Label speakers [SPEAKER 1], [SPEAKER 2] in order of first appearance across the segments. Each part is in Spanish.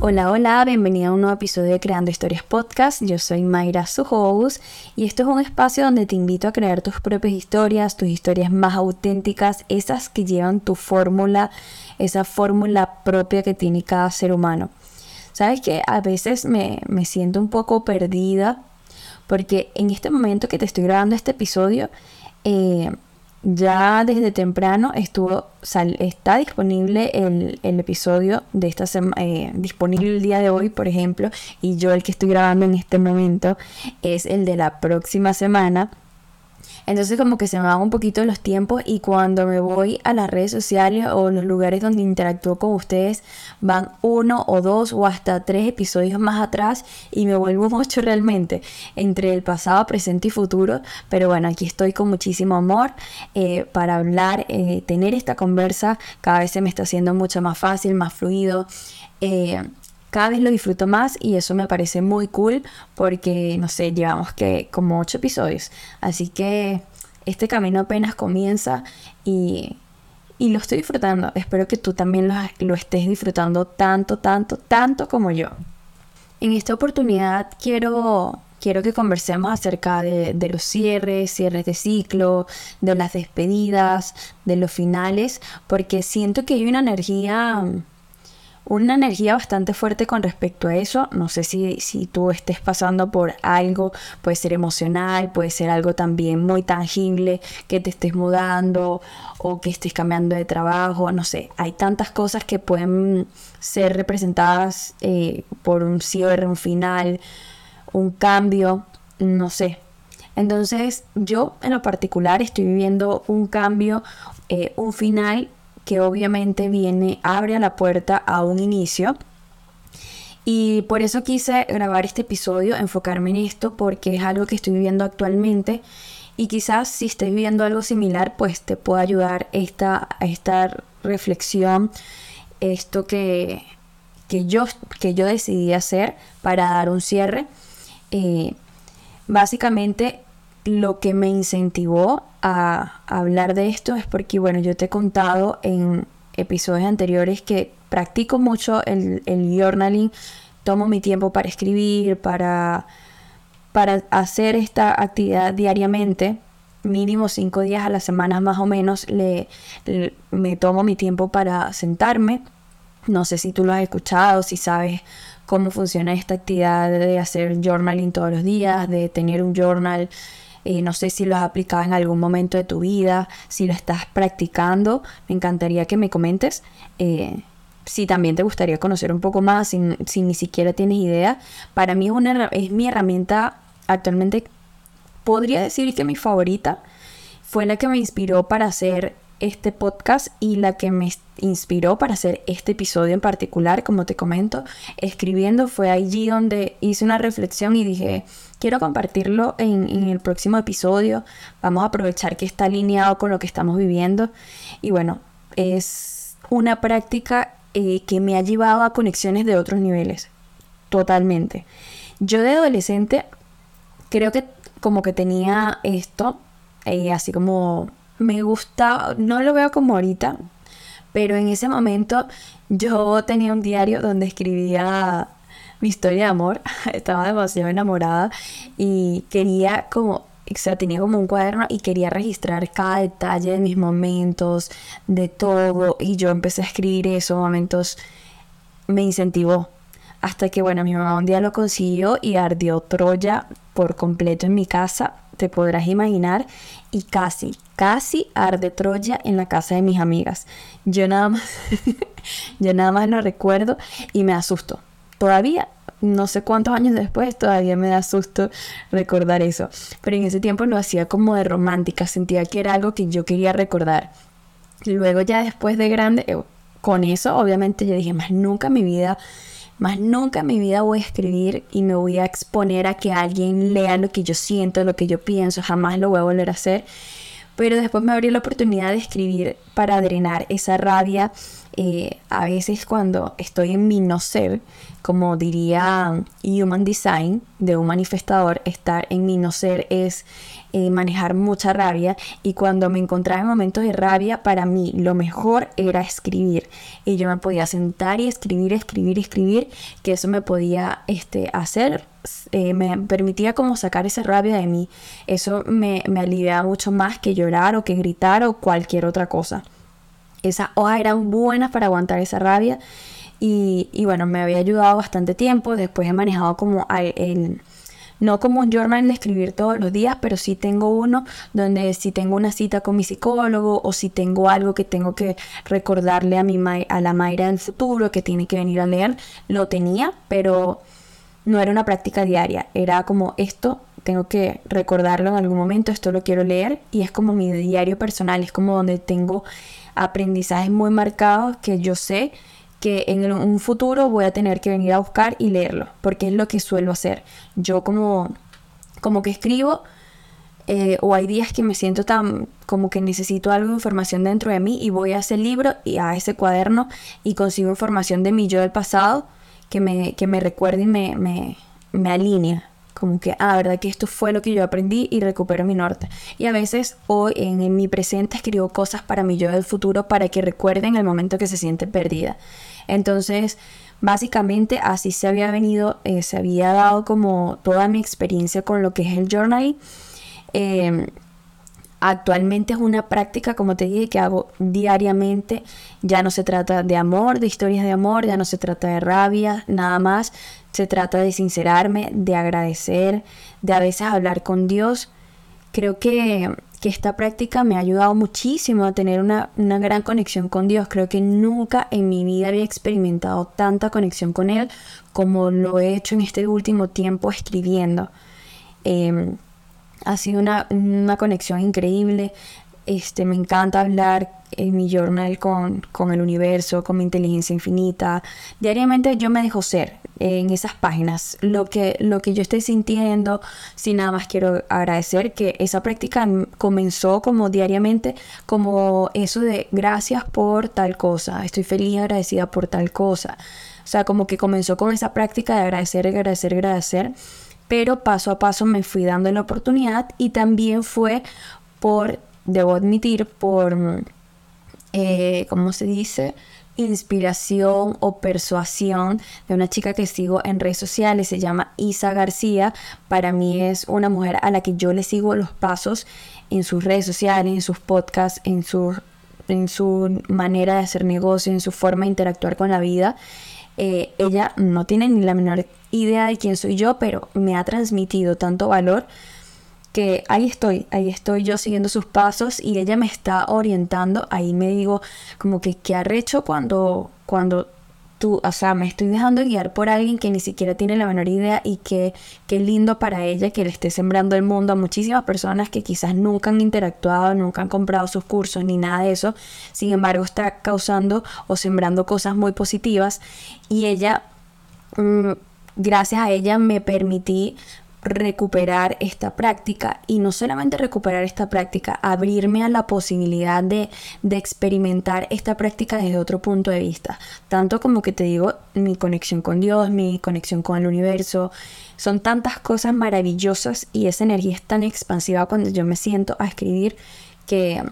[SPEAKER 1] Hola, hola, bienvenida a un nuevo episodio de Creando Historias Podcast. Yo soy Mayra, su y esto es un espacio donde te invito a crear tus propias historias, tus historias más auténticas, esas que llevan tu fórmula, esa fórmula propia que tiene cada ser humano. Sabes que a veces me, me siento un poco perdida porque en este momento que te estoy grabando este episodio, eh, ya desde temprano estuvo está disponible el, episodio de esta semana eh, disponible el día de hoy por ejemplo y yo el que estoy grabando en este momento es el de la próxima semana entonces como que se me van un poquito los tiempos y cuando me voy a las redes sociales o los lugares donde interactúo con ustedes van uno o dos o hasta tres episodios más atrás y me vuelvo mucho realmente entre el pasado, presente y futuro. Pero bueno, aquí estoy con muchísimo amor eh, para hablar, eh, tener esta conversa. Cada vez se me está haciendo mucho más fácil, más fluido. Eh, cada vez lo disfruto más y eso me parece muy cool porque, no sé, llevamos que como ocho episodios. Así que este camino apenas comienza y, y lo estoy disfrutando. Espero que tú también lo, estés disfrutando tanto, tanto, tanto como yo. En esta oportunidad quiero, quiero que conversemos acerca de, de, los cierres, cierres de ciclo, de las despedidas, de los finales, porque siento que hay una energía una energía bastante fuerte con respecto a eso. No sé si, si tú estés pasando por algo, puede ser emocional, puede ser algo también muy tangible, que te estés mudando o que estés cambiando de trabajo, no sé, hay tantas cosas que pueden ser representadas eh, por un cierre, un final, un cambio, no sé. Entonces yo en lo particular estoy viviendo un cambio, eh, un final que obviamente viene, abre la puerta a un inicio. Y por eso quise grabar este episodio, enfocarme en esto, porque es algo que estoy viviendo actualmente. Y quizás si estés viviendo algo similar, pues te pueda ayudar esta, esta reflexión, esto que, que, yo, que yo decidí hacer para dar un cierre. Eh, básicamente lo que me incentivó a, hablar de esto es porque, bueno, yo te he contado en episodios anteriores que practico mucho el, el journaling, tomo mi tiempo para escribir, para, para hacer esta actividad diariamente, mínimo cinco días a la semana más o menos, le, me tomo mi tiempo para sentarme. No sé si tú lo has escuchado, si sabes cómo funciona esta actividad de hacer journaling todos los días, de tener un journal no sé si lo has aplicado en algún momento de tu vida, si lo estás practicando. Me encantaría que me comentes. Eh, si también te gustaría conocer un poco más, si, ni siquiera tienes idea. Para mí es, una, es mi herramienta actualmente, podría decir que mi favorita. Fue la que me inspiró para hacer este podcast y la que me inspiró para hacer este episodio en particular, como te comento, escribiendo fue allí donde hice una reflexión y dije, quiero compartirlo en, el próximo episodio, vamos a aprovechar que está alineado con lo que estamos viviendo y bueno, es una práctica eh, que me ha llevado a conexiones de otros niveles, totalmente. Yo de adolescente creo que como que tenía esto, eh, así como me gusta, no lo veo como ahorita, pero en ese momento yo tenía un diario donde escribía mi historia de amor, estaba demasiado enamorada y quería como, o sea, tenía como un cuaderno y quería registrar cada detalle de mis momentos, de todo, y yo empecé a escribir esos momentos, me incentivó. Hasta que, bueno, mi mamá un día lo consiguió y ardió Troya por completo en mi casa te podrás imaginar, y casi, casi arde Troya en la casa de mis amigas. Yo nada más, yo nada más lo recuerdo y me asusto. Todavía, no sé cuántos años después, todavía me da recordar eso. Pero en ese tiempo lo hacía como de romántica, sentía que era algo que yo quería recordar. Luego ya después de grande, eh, con eso obviamente yo dije, más nunca en mi vida más nunca en mi vida voy a escribir y me voy a exponer a que alguien lea lo que yo siento, lo que yo pienso, jamás lo voy a volver a hacer. Pero después me abrió la oportunidad de escribir para drenar esa rabia, eh, a veces cuando estoy en mi no ser, como diría Human Design de un manifestador, estar en mi no ser es eh, manejar mucha rabia y cuando me encontraba en momentos de rabia, para mí lo mejor era escribir y yo me podía sentar y escribir, escribir, escribir, que eso me podía este, hacer eh, me permitía como sacar esa rabia de mí. Eso me, me aliviaba mucho más que llorar o que gritar o cualquier otra cosa. Esas hojas eran buenas para aguantar esa rabia y, y, bueno, me había ayudado bastante tiempo. Después he manejado como el, no como un journal de escribir todos los días, pero sí tengo uno donde si tengo una cita con mi psicólogo o si tengo algo que tengo que recordarle a, mi, a la Mayra del futuro que tiene que venir a leer, lo tenía, pero no era una práctica diaria, era como esto tengo que recordarlo en algún momento, esto lo quiero leer y es como mi diario personal, es como donde tengo aprendizajes muy marcados que yo sé que en un futuro voy a tener que venir a buscar y leerlo, porque es lo que suelo hacer. Yo como, como que escribo, eh, o hay días que me siento tan como que necesito algo de información dentro de mí y voy a ese libro y a ese cuaderno y consigo información de mi yo del pasado que me, que me recuerde y me, me, me alinea como que, ah, verdad que esto fue lo que yo aprendí y recupero mi norte. Y a veces hoy en, mi presente escribo cosas para mi yo del futuro para que recuerden el momento que se siente perdida. Entonces, básicamente así se había venido, eh, se había dado como toda mi experiencia con lo que es el journaling. Em, actualmente es una práctica, como te dije, que hago diariamente. Ya no se trata de amor, de historias de amor, ya no se trata de rabia, nada más, se trata de sincerarme, de agradecer, de a veces hablar con Dios. Creo que, esta práctica me ha ayudado muchísimo a tener una, gran conexión con Dios. Creo que nunca en mi vida había experimentado tanta conexión con Él como lo he hecho en este último tiempo escribiendo. Em, ha sido una, una, conexión increíble. Este, me encanta hablar en mi journal con, con, el universo, con mi inteligencia infinita. Diariamente yo me dejo ser en esas páginas lo que, lo que yo estoy sintiendo. Sin nada más quiero agradecer que esa práctica comenzó como diariamente, como eso de gracias por tal cosa, estoy feliz y agradecida por tal cosa. O sea, como que comenzó con esa práctica de agradecer, agradecer, agradecer. Pero paso a paso me fui dando la oportunidad y también fue por debo admitir, por, eh, ¿cómo se dice? inspiración o persuasión de una chica que sigo en redes sociales, se llama Isa García. Para mí es una mujer a la que yo le sigo los pasos en sus redes sociales, en sus podcasts, en su, en su manera de hacer negocio, en su forma de interactuar con la vida. Eh, ella no tiene ni la menor idea de quién soy yo, pero me ha transmitido tanto valor que ahí estoy, ahí estoy yo siguiendo sus pasos y ella me está orientando, ahí me digo como que qué arrecho cuando, cuando tú, o sea, me estoy dejando guiar por alguien que ni siquiera tiene la menor idea y que qué lindo para ella que le esté sembrando el mundo a muchísimas personas que quizás nunca han interactuado, nunca han comprado sus cursos ni nada de eso, sin embargo está causando o sembrando cosas muy positivas. Y ella, mm, gracias a ella me permití recuperar esta práctica y no solamente recuperar esta práctica, abrirme a la posibilidad de, de, experimentar esta práctica desde otro punto de vista. Tanto como que te digo, mi conexión con Dios, mi conexión con el universo, son tantas cosas maravillosas y esa energía es tan expansiva cuando yo me siento a escribir que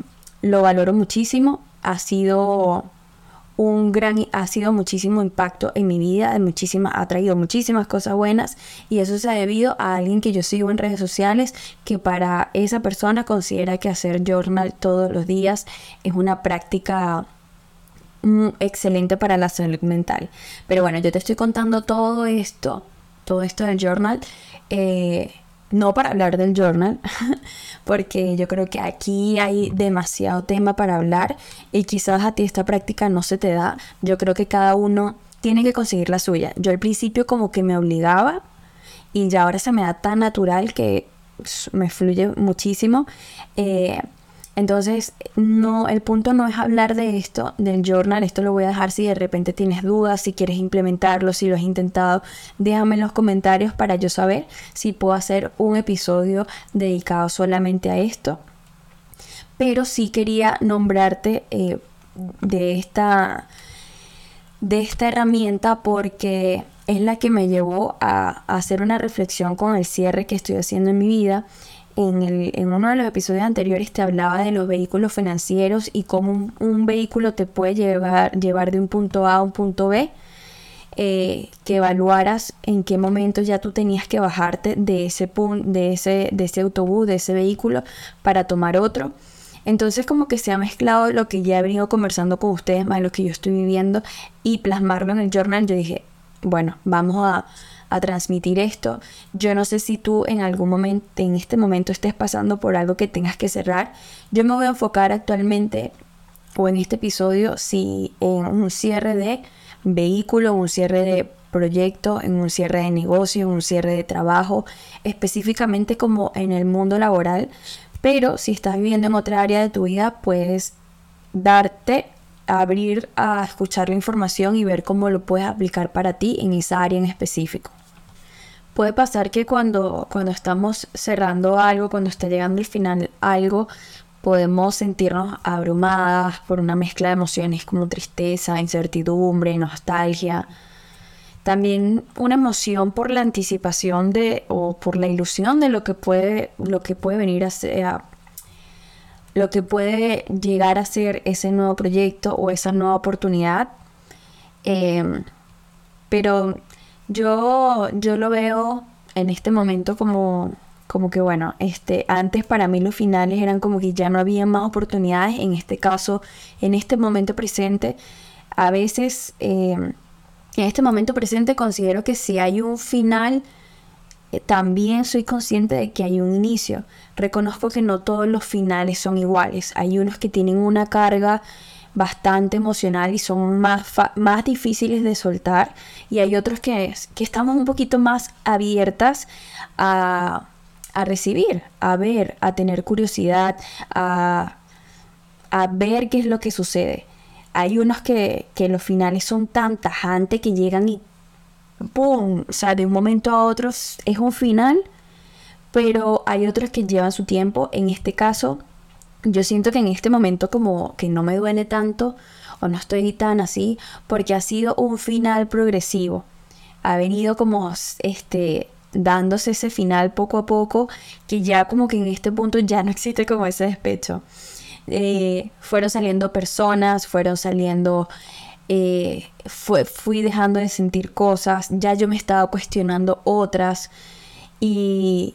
[SPEAKER 1] lo valoro muchísimo. Ha sido un gran, ha sido muchísimo impacto en mi vida, ha traído muchísimas cosas buenas y eso se ha debido a alguien que yo sigo en redes sociales que para esa persona considera que hacer journal todos los días es una práctica mm, excelente para la salud mental. Pero bueno, yo te estoy contando todo esto, todo esto del journal. Eh, no para hablar del journal, porque yo creo que aquí hay demasiado tema para hablar y quizás a ti esta práctica no se te da. Yo creo que cada uno tiene que conseguir la suya. Yo al principio como que me obligaba y ya ahora se me da tan natural que me fluye muchísimo. Eh, entonces, no, el punto no es hablar de esto, del journal, esto lo voy a dejar si de repente tienes dudas, si quieres implementarlo, si lo has intentado, déjame en los comentarios para yo saber si puedo hacer un episodio dedicado solamente a esto. Pero sí quería nombrarte eh, de esta de esta herramienta porque es la que me llevó a, hacer una reflexión con el cierre que estoy haciendo en mi vida. En, uno de los episodios anteriores te hablaba de los vehículos financieros y cómo un, vehículo te puede llevar, llevar de un punto A a un punto B. Eh, que evaluaras en qué momento ya tú tenías que bajarte de ese, de, ese, de ese autobús, de ese vehículo, para tomar otro. Entonces como que se ha mezclado lo que ya he venido conversando con ustedes, más lo que yo estoy viviendo y plasmarlo en el journal. Yo dije, bueno, vamos a, transmitir esto. Yo no sé si tú en algún momento, en este momento estés pasando por algo que tengas que cerrar. Yo me voy a enfocar actualmente o en este episodio si en un cierre de vehículo, un cierre de proyecto, en un cierre de negocio, en un cierre de trabajo, específicamente como en el mundo laboral, pero si estás viviendo en otra área de tu vida, puedes darte a abrir a escuchar la información y ver cómo lo puedes aplicar para ti en esa área en específico. Puede pasar que cuando, cuando estamos cerrando algo, cuando está llegando el final algo, podemos sentirnos abrumadas por una mezcla de emociones como tristeza, incertidumbre, nostalgia, también una emoción por la anticipación de o por la ilusión de lo que puede lo que puede venir a ser lo que puede llegar a ser ese nuevo proyecto o esa nueva oportunidad. Em, pero yo yo lo veo en este momento como como que bueno este antes para mí los finales eran como que ya no había más oportunidades en este caso en este momento presente. A veces em, en este momento presente considero que si hay un final, también soy consciente de que hay un inicio. Reconozco que no todos los finales son iguales. Hay unos que tienen una carga bastante emocional y son más, más difíciles de soltar y hay otros que, que estamos un poquito más abiertas a, a recibir, a ver, a tener curiosidad, a, a ver qué es lo que sucede. Hay unos que, los finales son tan tajantes que llegan y ¡pum! O sea, de un momento a otro es un final, pero hay otros que llevan su tiempo. En este caso, yo siento que en este momento como que no me duele tanto o no estoy tan así porque ha sido un final progresivo. Ha venido como este dándose ese final poco a poco que ya como que en este punto ya no existe como ese despecho. Eh, fueron saliendo personas, fueron saliendo, eh, fui dejando de sentir cosas, ya yo me estaba cuestionando otras y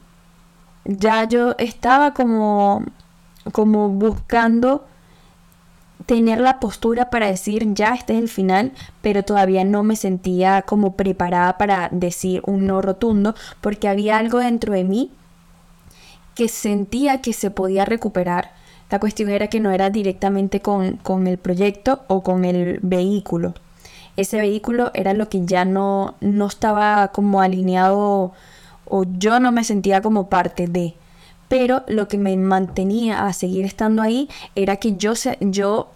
[SPEAKER 1] ya yo estaba como, como buscando tener la postura para decir ya este es el final, pero todavía no me sentía como preparada para decir un no rotundo porque había algo dentro de mí que sentía que se podía recuperar la cuestión era que no era directamente con, el proyecto o con el vehículo. Ese vehículo era lo que ya no, no estaba como alineado o yo no me sentía como parte de. Pero lo que me mantenía a seguir estando ahí era que yo, yo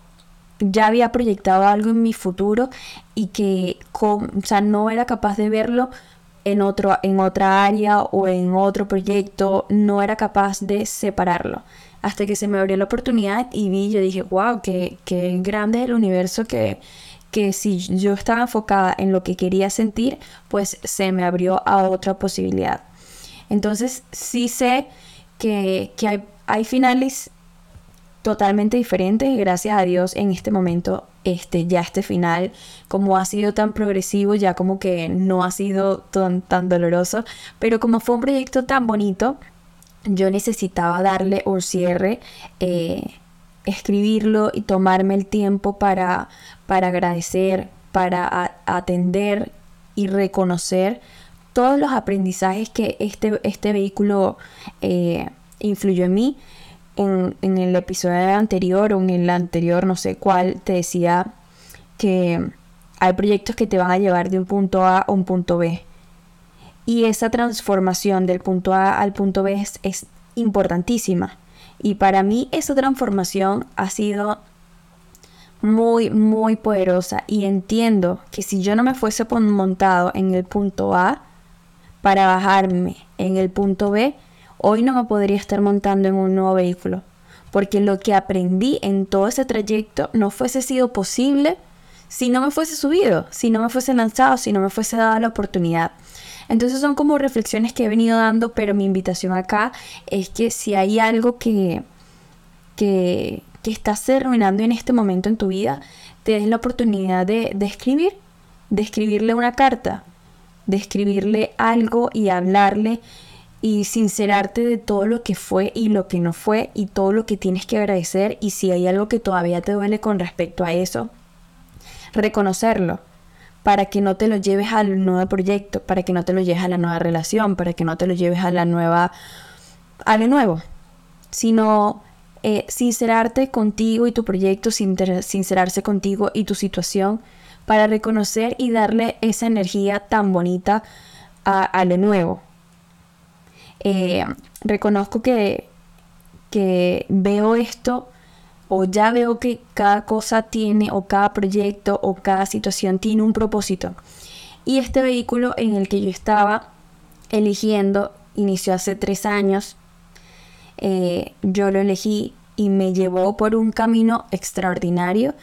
[SPEAKER 1] ya había proyectado algo en mi futuro y que con, o no era capaz de verlo en, otro, en otra área o en otro proyecto, no era capaz de separarlo hasta que se me abrió la oportunidad y vi, yo dije, wow, qué, qué grande es el universo que, que si yo estaba enfocada en lo que quería sentir, pues se me abrió a otra posibilidad. Entonces sí sé que, que hay, hay, finales totalmente diferentes. Gracias a Dios en este momento, este, ya este final, como ha sido tan progresivo, ya como que no ha sido tan, tan doloroso, pero como fue un proyecto tan bonito, yo necesitaba darle un cierre, eh, escribirlo y tomarme el tiempo para, para agradecer, para atender y reconocer todos los aprendizajes que este, este vehículo eh, influyó en mí. En, en, el episodio anterior o en el anterior, no sé cuál, te decía que hay proyectos que te van a llevar de un punto A a un punto B y esa transformación del punto A al punto B es, importantísima. Y para mí esa transformación ha sido muy, muy poderosa. Y entiendo que si yo no me fuese montado en el punto A para bajarme en el punto B, hoy no me podría estar montando en un nuevo vehículo. Porque lo que aprendí en todo ese trayecto no fuese sido posible si no me fuese subido, si no me fuese lanzado, si no me fuese dado la oportunidad. Entonces son como reflexiones que he venido dando, pero mi invitación acá es que si hay algo que, que, que estás terminando en este momento en tu vida, te des la oportunidad de, de escribir, de escribirle una carta, de escribirle algo y hablarle y sincerarte de todo lo que fue y lo que no fue y todo lo que tienes que agradecer y si hay algo que todavía te duele con respecto a eso, reconocerlo para que no te lo lleves al nuevo proyecto, para que no te lo lleves a la nueva relación, para que no te lo lleves a la nueva, a lo nuevo, sino eh, sincerarte contigo y tu proyecto, sincerarse contigo y tu situación para reconocer y darle esa energía tan bonita a, lo nuevo. Eh, reconozco que, que veo esto o ya veo que cada cosa tiene o cada proyecto o cada situación tiene un propósito. Y este vehículo en el que yo estaba eligiendo inició hace tres años. Eh, yo lo elegí y me llevó por un camino extraordinario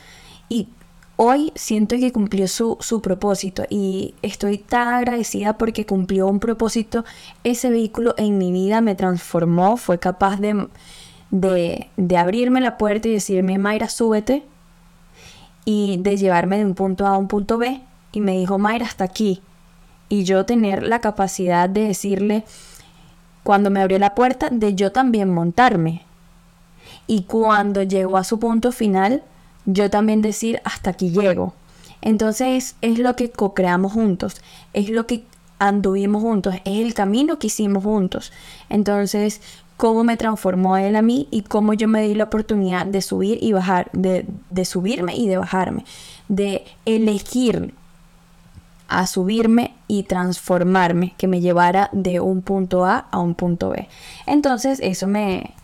[SPEAKER 1] y hoy siento que cumplió su, su, propósito y estoy tan agradecida porque cumplió un propósito. Ese vehículo en mi vida me transformó, fue capaz de de, abrirme la puerta y decirme, Mayra, súbete, y de llevarme de un punto A a un punto B, y me dijo, Mayra, hasta aquí. Y yo tener la capacidad de decirle, cuando me abrió la puerta, de yo también montarme. Y cuando llegó a su punto final, yo también decir, hasta aquí llego. Entonces es lo que co-creamos juntos, es lo que anduvimos juntos, es el camino que hicimos juntos. Entonces, cómo me transformó él a mí y cómo yo me di la oportunidad de subir y bajar, de, subirme y de bajarme, de elegir a subirme y transformarme, que me llevara de un punto A a un punto B. Entonces eso me,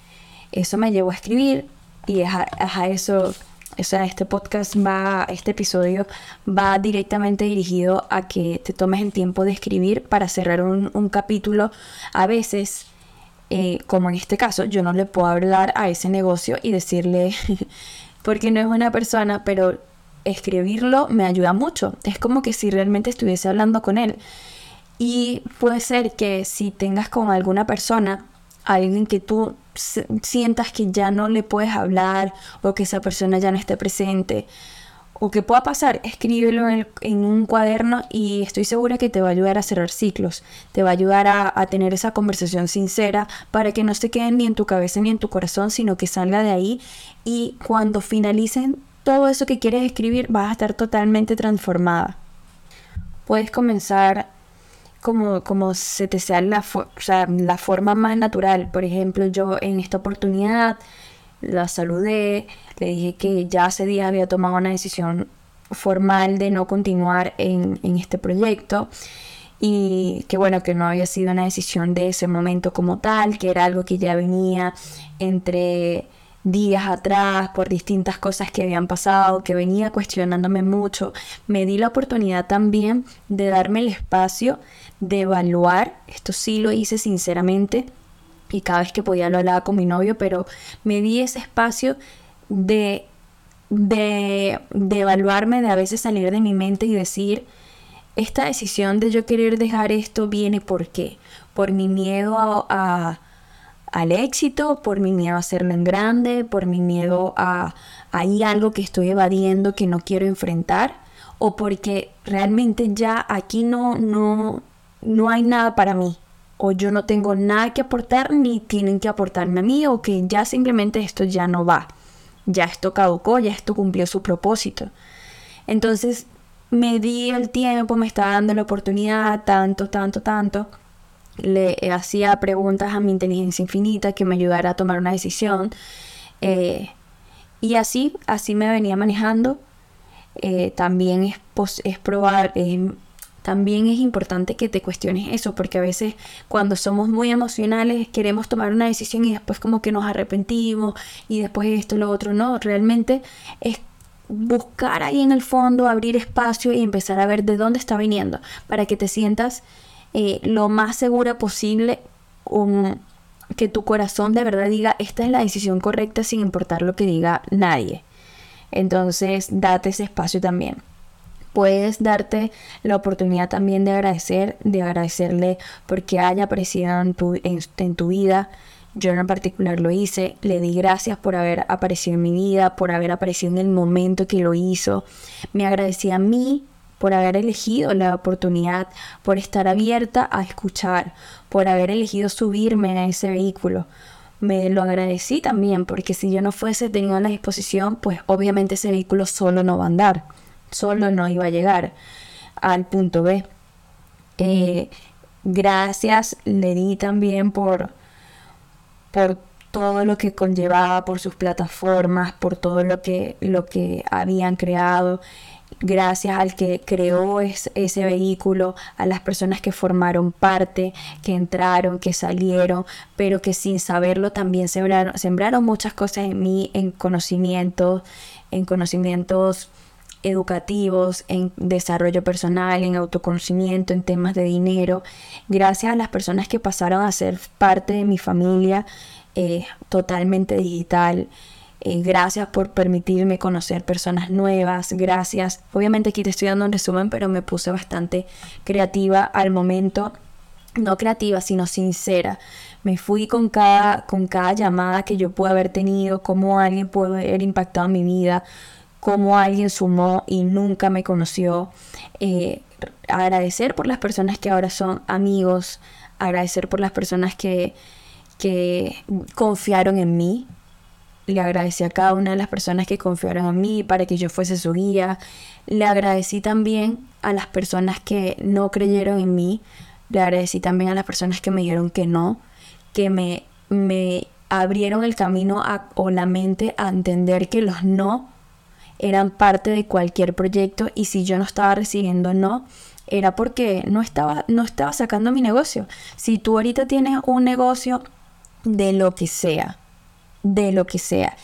[SPEAKER 1] eso me llevó a escribir y a, eso, o sea, este podcast va, este episodio va directamente dirigido a que te tomes el tiempo de escribir para cerrar un capítulo. A veces eh, como en este caso, yo no le puedo hablar a ese negocio y decirle, porque no es una persona, pero escribirlo me ayuda mucho. Es como que si realmente estuviese hablando con él. Y puede ser que si tengas con alguna persona, alguien que tú sientas que ya no le puedes hablar o que esa persona ya no esté presente, o que pueda pasar, escríbelo en, un cuaderno y estoy segura que te va a ayudar a cerrar ciclos, te va a ayudar a, tener esa conversación sincera para que no se quede ni en tu cabeza ni en tu corazón, sino que salga de ahí y cuando finalicen todo eso que quieres escribir vas a estar totalmente transformada. Puedes comenzar como, como se te sea, la forma más natural. Por ejemplo, yo en esta oportunidad la saludé, le dije que ya hace días había tomado una decisión formal de no continuar en, este proyecto y que bueno, que no había sido una decisión de ese momento como tal, que era algo que ya venía entre días atrás por distintas cosas que habían pasado, que venía cuestionándome mucho, me di la oportunidad también de darme el espacio de evaluar, esto sí lo hice sinceramente, y cada vez que podía lo hablaba con mi novio, pero me di ese espacio de, de, de evaluarme, de a veces salir de mi mente y decir, esta decisión de yo querer dejar esto viene por qué? Por mi miedo a, al éxito, por mi miedo a hacerlo en grande, por mi miedo a hay algo que estoy evadiendo que no quiero enfrentar o porque realmente ya aquí no no no hay nada para mí o yo no tengo nada que aportar ni tienen que aportarme a mí o que ya simplemente esto ya no va. Ya esto caducó, ya esto cumplió su propósito. Entonces me di el tiempo, me estaba dando la oportunidad, tanto, tanto, tanto. Le hacía preguntas a mi inteligencia infinita que me ayudara a tomar una decisión. Eh, y así, así me venía manejando. Eh, también es, es probable, también es importante que te cuestiones eso, porque a veces cuando somos muy emocionales queremos tomar una decisión y después como que nos arrepentimos y después esto, lo otro, no, realmente es buscar ahí en el fondo, abrir espacio y empezar a ver de dónde está viniendo, para que te sientas eh, lo más segura posible, que tu corazón de verdad diga, esta es la decisión correcta sin importar lo que diga nadie. Entonces, date ese espacio también. Puedes darte la oportunidad también de agradecer, de agradecerle porque haya aparecido en tu, en, tu vida. Yo en particular lo hice, le di gracias por haber aparecido en mi vida, por haber aparecido en el momento que lo hizo. Me agradecí a mí por haber elegido la oportunidad, por estar abierta a escuchar, por haber elegido subirme a ese vehículo. Me lo agradecí también porque si yo no fuese tenido la disposición, pues obviamente ese vehículo solo no va a andar, solo no iba a llegar al punto B. Eh, gracias le di también por, por todo lo que conllevaba, por sus plataformas, por todo lo que, lo que habían creado gracias al que creó ese vehículo, a las personas que formaron parte, que entraron, que salieron, pero que sin saberlo también sembraron, sembraron muchas cosas en mí, en conocimientos, en conocimientos educativos, en desarrollo personal, en autoconocimiento, en temas de dinero, gracias a las personas que pasaron a ser parte de mi familia eh, totalmente digital. Eh, gracias por permitirme conocer personas nuevas. Gracias. Obviamente aquí te estoy dando un resumen, pero me puse bastante creativa al momento. No creativa, sino sincera. Me fui con cada, con cada llamada que yo pude haber tenido, cómo alguien puede haber impactado mi vida, cómo alguien sumó y nunca me conoció. Eh, agradecer por las personas que ahora son amigos, agradecer por las personas que, que confiaron en mí, le agradecí a cada una de las personas que confiaron en mí para que yo fuese su guía. Le agradecí también a las personas que no creyeron en mí. Le agradecí también a las personas que me dijeron que no, que me, me abrieron el camino o la mente a entender que los no eran parte de cualquier proyecto y si yo no estaba recibiendo no, era porque no estaba, no estaba sacando mi negocio. Si tú ahorita tienes un negocio de lo que sea, de lo que sea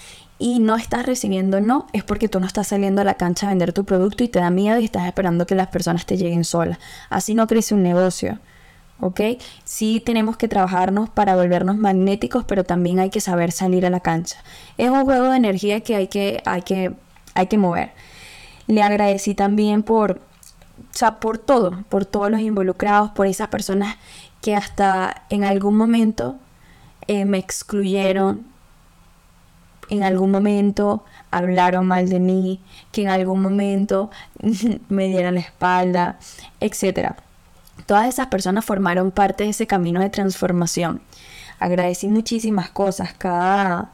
[SPEAKER 1] y no estás recibiendo no, es porque tú no estás saliendo a la cancha a vender tu producto y te da miedo y estás esperando que las personas te lleguen solas. Así no crece un negocio. ¿Ok? Sí tenemos que trabajarnos para volvernos magnéticos, pero también hay que saber salir a la cancha. Es un juego de energía que hay que, hay que, hay que mover. Le agradecí también por, o por todo, por todos los involucrados, por esas personas que hasta en algún momento eh, me excluyeron, en algún momento hablaron mal de mí, que en algún momento me dieran la espalda, etc. Todas esas personas formaron parte de ese camino de transformación. Agradecí muchísimas cosas, cada,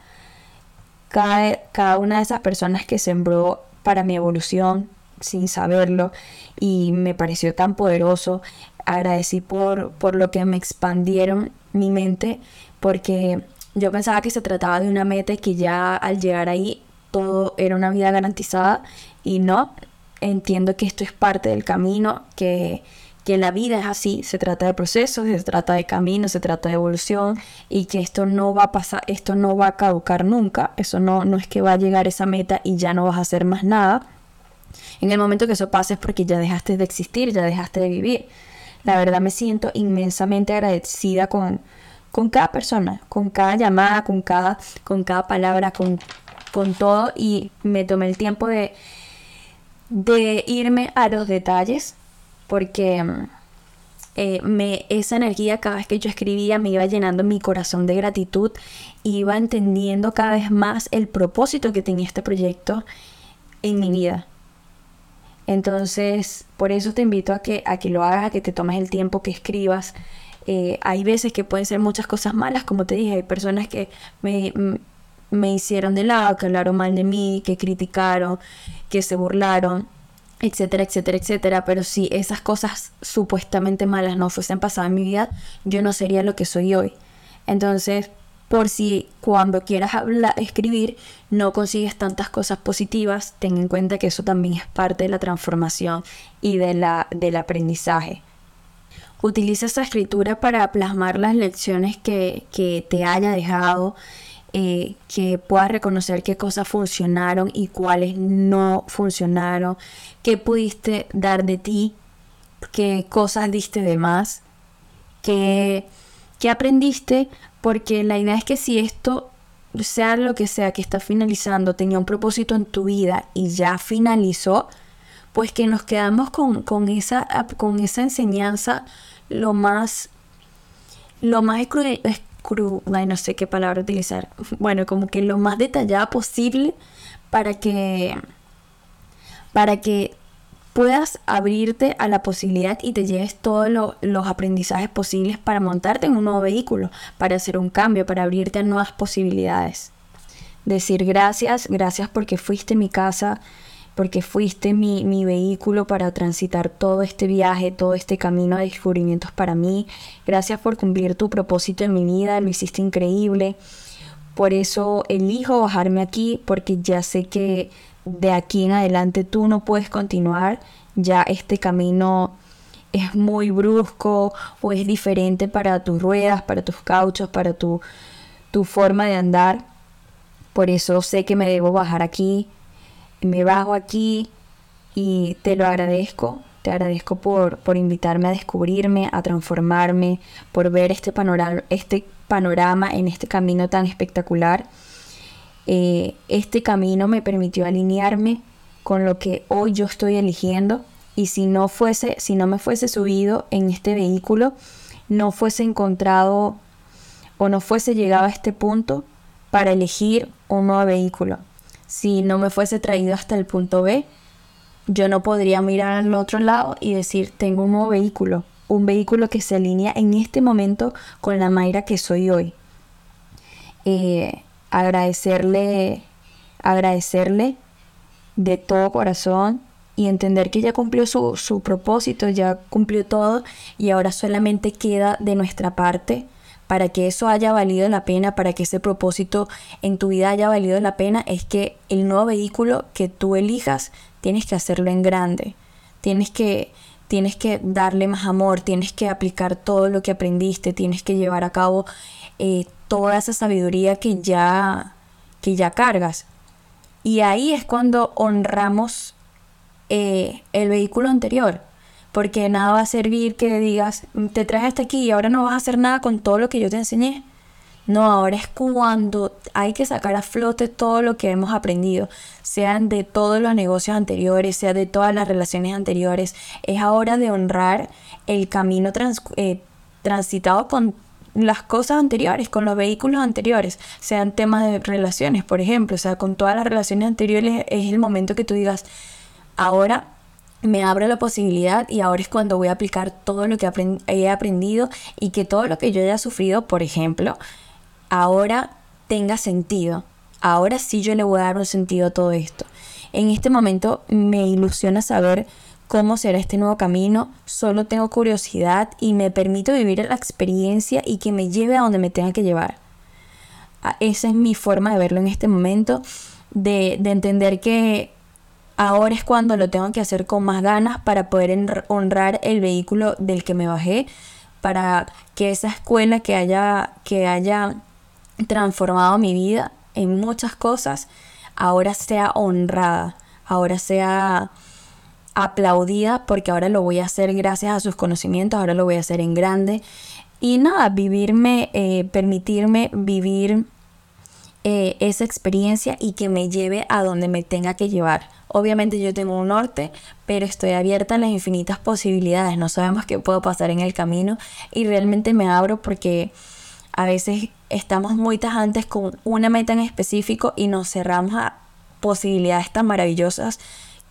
[SPEAKER 1] cada, cada una de esas personas que sembró para mi evolución sin saberlo y me pareció tan poderoso. Agradecí por, por lo que me expandieron mi mente porque yo pensaba que se trataba de una meta y que ya al llegar ahí todo era una vida garantizada y no, entiendo que esto es parte del camino, que, que la vida es así, se trata de procesos, se trata de camino, se trata de evolución y que esto no va a pasar, esto no va a caducar nunca, eso no, no es que va a llegar esa meta y ya no vas a hacer más nada. En el momento que eso pase es porque ya dejaste de existir, ya dejaste de vivir. La verdad me siento inmensamente agradecida con, con cada persona, con cada llamada, con cada, con cada palabra, con, con todo y me tomé el tiempo de, de irme a los detalles porque eh, me, esa energía cada vez que yo escribía me iba llenando mi corazón de gratitud, iba entendiendo cada vez más el propósito que tenía este proyecto en mi vida. Entonces, por eso te invito a que, a que lo hagas, a que te tomes el tiempo, que escribas, eh, hay veces que pueden ser muchas cosas malas, como te dije, hay personas que me, me hicieron de lado, que hablaron mal de mí, que criticaron, que se burlaron, etcétera, etcétera, etcétera. Pero si esas cosas supuestamente malas no fuesen pasadas en mi vida, yo no sería lo que soy hoy. Entonces, por si cuando quieras hablar, escribir no consigues tantas cosas positivas, ten en cuenta que eso también es parte de la transformación y de la, del aprendizaje. Utiliza esa escritura para plasmar las lecciones que, te haya dejado, eh, que puedas reconocer qué cosas funcionaron y cuáles no funcionaron, qué pudiste dar de ti, qué cosas diste de más, qué, qué aprendiste, porque la idea es que si esto sea lo que sea que está finalizando, tenía un propósito en tu vida y ya finalizó, pues que nos quedamos con, con, esa, con esa enseñanza lo más, lo más no sé qué palabra utilizar, bueno, como que lo más detallada posible para que, para que puedas abrirte a la posibilidad y te lleves todos los aprendizajes posibles para montarte en un nuevo vehículo, para hacer un cambio, para abrirte a nuevas posibilidades. Decir gracias, gracias porque fuiste mi casa, porque fuiste mi, mi vehículo para transitar todo este viaje, todo este camino de descubrimientos para mí. Gracias por cumplir tu propósito en mi vida, lo hiciste increíble. Por eso elijo bajarme aquí, porque ya sé que de aquí en adelante tú no puedes continuar, ya este camino es muy brusco o es diferente para tus ruedas, para tus cauchos, para tu, tu forma de andar. Por eso sé que me debo bajar aquí, me bajo aquí y te lo agradezco. Te agradezco por, por invitarme a descubrirme, a transformarme, por ver este panorama, este panorama en este camino tan espectacular. Eh, este camino me permitió alinearme con lo que hoy yo estoy eligiendo y si no fuese, si no me fuese subido en este vehículo, no fuese encontrado o no fuese llegado a este punto para elegir un nuevo vehículo si no me fuese traído hasta el punto B, yo no podría mirar al otro lado y decir, tengo un nuevo vehículo, un vehículo que se alinea en este momento con la Mayra que soy hoy. Eh, agradecerle, agradecerle de todo corazón y entender que ya cumplió su, su propósito, ya cumplió todo y ahora solamente queda de nuestra parte para que eso haya valido la pena, para que ese propósito en tu vida haya valido la pena, es que el nuevo vehículo que tú elijas tienes que hacerlo en grande. Tienes que, tienes que darle más amor, tienes que aplicar todo lo que aprendiste, tienes que llevar a cabo eh, toda esa sabiduría que ya, que ya cargas. Y ahí es cuando honramos eh, el vehículo anterior porque nada va a servir que digas, te traes hasta aquí y ahora no vas a hacer nada con todo lo que yo te enseñé. No, ahora es cuando hay que sacar a flote todo lo que hemos aprendido, sean de todos los negocios anteriores, sea de todas las relaciones anteriores. Es ahora de honrar el camino eh, transitado con las cosas anteriores, con los vehículos anteriores, sean temas de relaciones, por ejemplo, o sea, con todas las relaciones anteriores es el momento que tú digas, ahora me abre la posibilidad y ahora es cuando voy a aplicar todo lo que he aprendido y que todo lo que yo haya sufrido, por ejemplo, ahora tenga sentido. Ahora sí yo le voy a dar un sentido a todo esto. En este momento me ilusiona saber cómo será este nuevo camino, solo tengo curiosidad y me permito vivir la experiencia y que me lleve a donde me tenga que llevar. Ah, esa es mi forma de verlo en este momento, de, de entender que Ahora es cuando lo tengo que hacer con más ganas para poder honrar el vehículo del que me bajé, para que esa escuela que haya, que haya transformado mi vida en muchas cosas, ahora sea honrada, ahora sea aplaudida, porque ahora lo voy a hacer gracias a sus conocimientos, ahora lo voy a hacer en grande. Y nada, vivirme, eh, permitirme vivir eh, esa experiencia y que me lleve a donde me tenga que llevar. Obviamente yo tengo un norte, pero estoy abierta a las infinitas posibilidades. No sabemos qué puedo pasar en el camino y realmente me abro porque a veces estamos muy tajantes con una meta en específico y nos cerramos a posibilidades tan maravillosas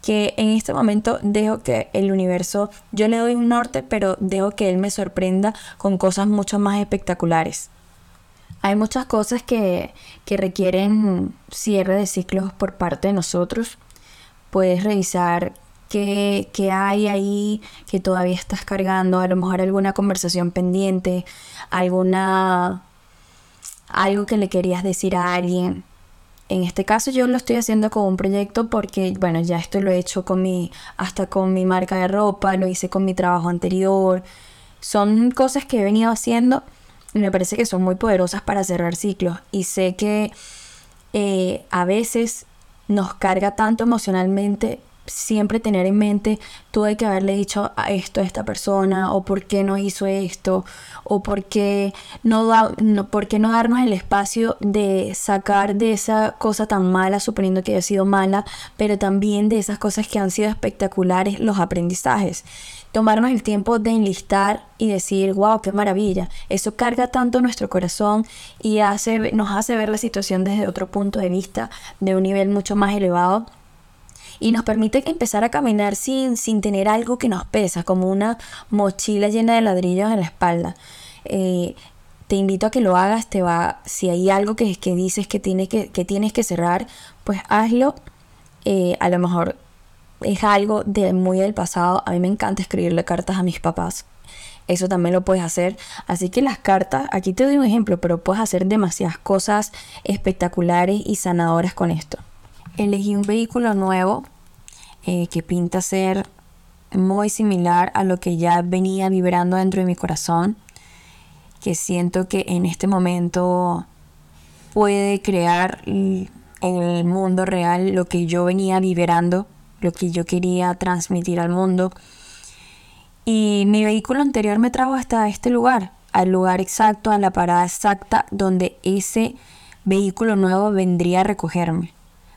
[SPEAKER 1] que en este momento dejo que el universo, yo le doy un norte, pero dejo que él me sorprenda con cosas mucho más espectaculares. Hay muchas cosas que, que requieren cierre de ciclos por parte de nosotros puedes revisar qué, hay ahí que todavía estás cargando, a lo mejor alguna conversación pendiente, alguna algo que le querías decir a alguien. En este caso yo lo estoy haciendo con un proyecto porque, bueno, ya esto lo he hecho con mi, hasta con mi marca de ropa, lo hice con mi trabajo anterior. Son cosas que he venido haciendo me parece que son muy poderosas para cerrar ciclos. Y sé que eh, a veces nos carga tanto emocionalmente siempre tener en mente, tuve que haberle dicho a esto a esta persona, o por qué no hizo esto, o por qué no, da, no, por qué no darnos el espacio de sacar de esa cosa tan mala, suponiendo que haya sido mala, pero también de esas cosas que han sido espectaculares, los aprendizajes. Tomarnos el tiempo de enlistar y decir, wow, qué maravilla. Eso carga tanto nuestro corazón y hace, nos hace ver la situación desde otro punto de vista, de un nivel mucho más elevado y nos permite empezar a caminar sin, sin tener algo que nos pesa, como una mochila llena de ladrillos en la espalda. Eh, te invito a que lo hagas, te va, si hay algo que, que dices que, tiene que, que tienes que cerrar, pues hazlo. Eh, a lo mejor es algo de muy del pasado. A mí me encanta escribirle cartas a mis papás. Eso también lo puedes hacer. Así que las cartas, aquí te doy un ejemplo, pero puedes hacer demasiadas cosas espectaculares y sanadoras con esto elegí un vehículo nuevo eh, que pinta ser muy similar a lo que ya venía vibrando dentro de mi corazón, que siento que en este momento puede crear en el mundo real lo que yo venía vibrando, lo que yo quería transmitir al mundo. Y mi vehículo anterior me trajo hasta este lugar, al lugar exacto, a la parada exacta donde ese vehículo nuevo vendría a recogerme.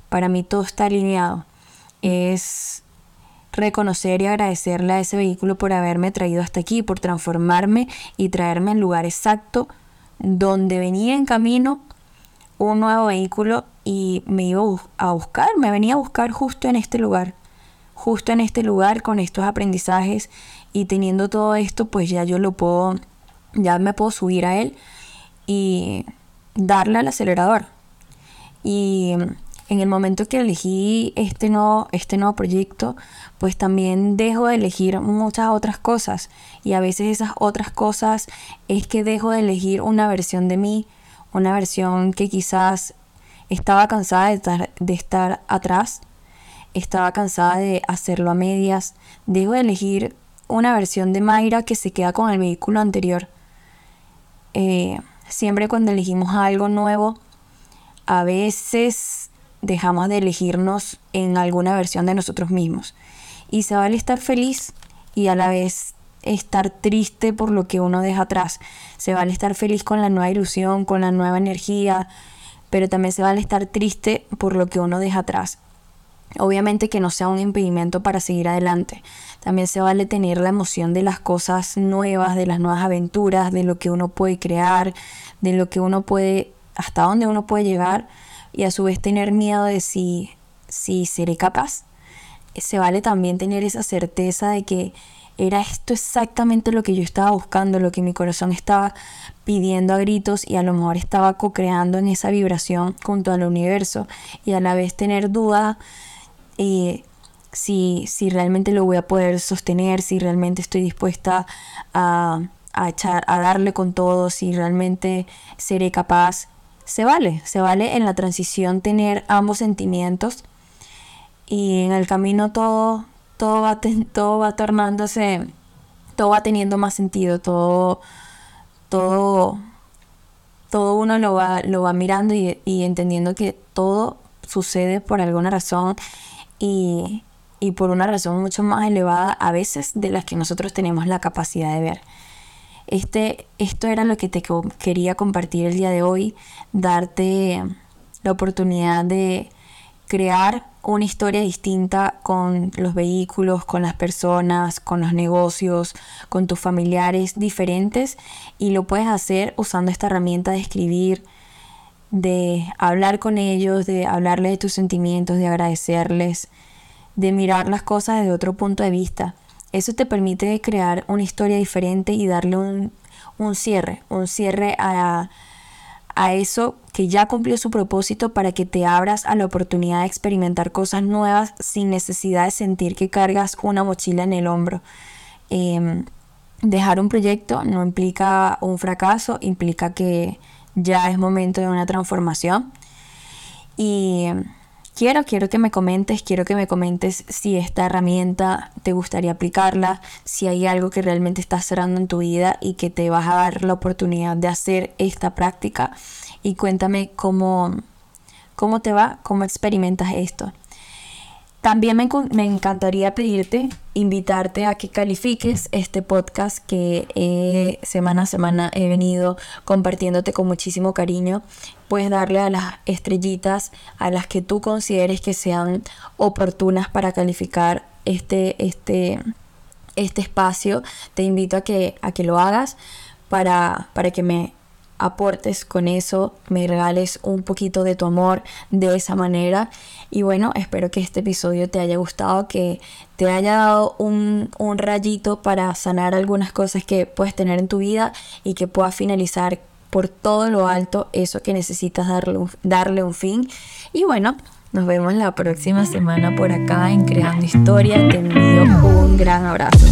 [SPEAKER 1] Para mí todo está alineado. Es reconocer y agradecerle a ese vehículo por haberme traído hasta aquí, por transformarme y traerme al lugar exacto donde venía en camino un nuevo vehículo y me iba a buscar, me venía a buscar justo en este lugar, justo en este lugar con estos aprendizajes y teniendo todo esto, pues ya yo lo puedo, ya me puedo subir a él y darle al acelerador. Y en el momento que elegí este nuevo, este nuevo proyecto, pues también dejo de elegir muchas otras cosas. Y a veces esas otras cosas es que dejo de elegir una versión de mí, una versión que quizás estaba cansada de estar, de estar atrás, estaba cansada de hacerlo a medias. Dejo de elegir una versión de Mayra que se queda con el vehículo anterior. Eh, siempre cuando elegimos algo nuevo, a veces dejamos de elegirnos en alguna versión de nosotros mismos. Y se vale estar feliz y a la vez estar triste por lo que uno deja atrás. Se vale estar feliz con la nueva ilusión, con la nueva energía, pero también se vale estar triste por lo que uno deja atrás. Obviamente que no sea un impedimento para seguir adelante. También se vale tener la emoción de las cosas nuevas, de las nuevas aventuras, de lo que uno puede crear, de lo que uno puede, hasta dónde uno puede llegar y a su vez tener miedo de si, si seré capaz. Se vale también tener esa certeza de que era esto exactamente lo que yo estaba buscando, lo que mi corazón estaba pidiendo a gritos y a lo mejor estaba co-creando en esa vibración junto al universo. Y a la vez tener duda eh, si, si realmente lo voy a poder sostener, si realmente estoy dispuesta a, a, echar, a darle con todo, si realmente seré capaz. Se vale, se vale en la transición tener ambos sentimientos y en el camino todo, todo, va, todo va tornándose, todo va teniendo más sentido, todo, todo, todo uno lo va, lo va mirando y, y entendiendo que todo sucede por alguna razón y, y por una razón mucho más elevada a veces de las que nosotros tenemos la capacidad de ver. Este, esto era lo que te quería compartir el día de hoy, darte la oportunidad de crear una historia distinta con los vehículos, con las personas, con los negocios, con tus familiares diferentes y lo puedes hacer usando esta herramienta de escribir, de hablar con ellos, de hablarles de tus sentimientos, de agradecerles, de mirar las cosas desde otro punto de vista. Eso te permite crear una historia diferente y darle un, cierre, un cierre a, a eso que ya cumplió su propósito para que te abras a la oportunidad de experimentar cosas nuevas sin necesidad de sentir que cargas una mochila en el hombro. Em, dejar un proyecto no implica un fracaso, implica que ya es momento de una transformación. Y quiero, quiero que me comentes, quiero que me comentes si esta herramienta te gustaría aplicarla, si hay algo que realmente estás cerrando en tu vida y que te vas a dar la oportunidad de hacer esta práctica y cuéntame cómo, cómo te va, cómo experimentas esto. También me, me, encantaría pedirte, invitarte a que califiques este podcast que eh, semana a semana he venido compartiéndote con muchísimo cariño. Puedes darle a las estrellitas a las que tú consideres que sean oportunas para calificar este, este, este espacio. Te invito a que, a que lo hagas para, para que me aportes con eso, me regales un poquito de tu amor de esa manera. Y bueno, espero que este episodio te haya gustado, que te haya dado un, un rayito para sanar algunas cosas que puedes tener en tu vida y que puedas finalizar por todo lo alto eso que necesitas darle un, darle un fin. Y bueno, nos vemos la próxima semana por acá en Creando Historia. Te envío un gran abrazo.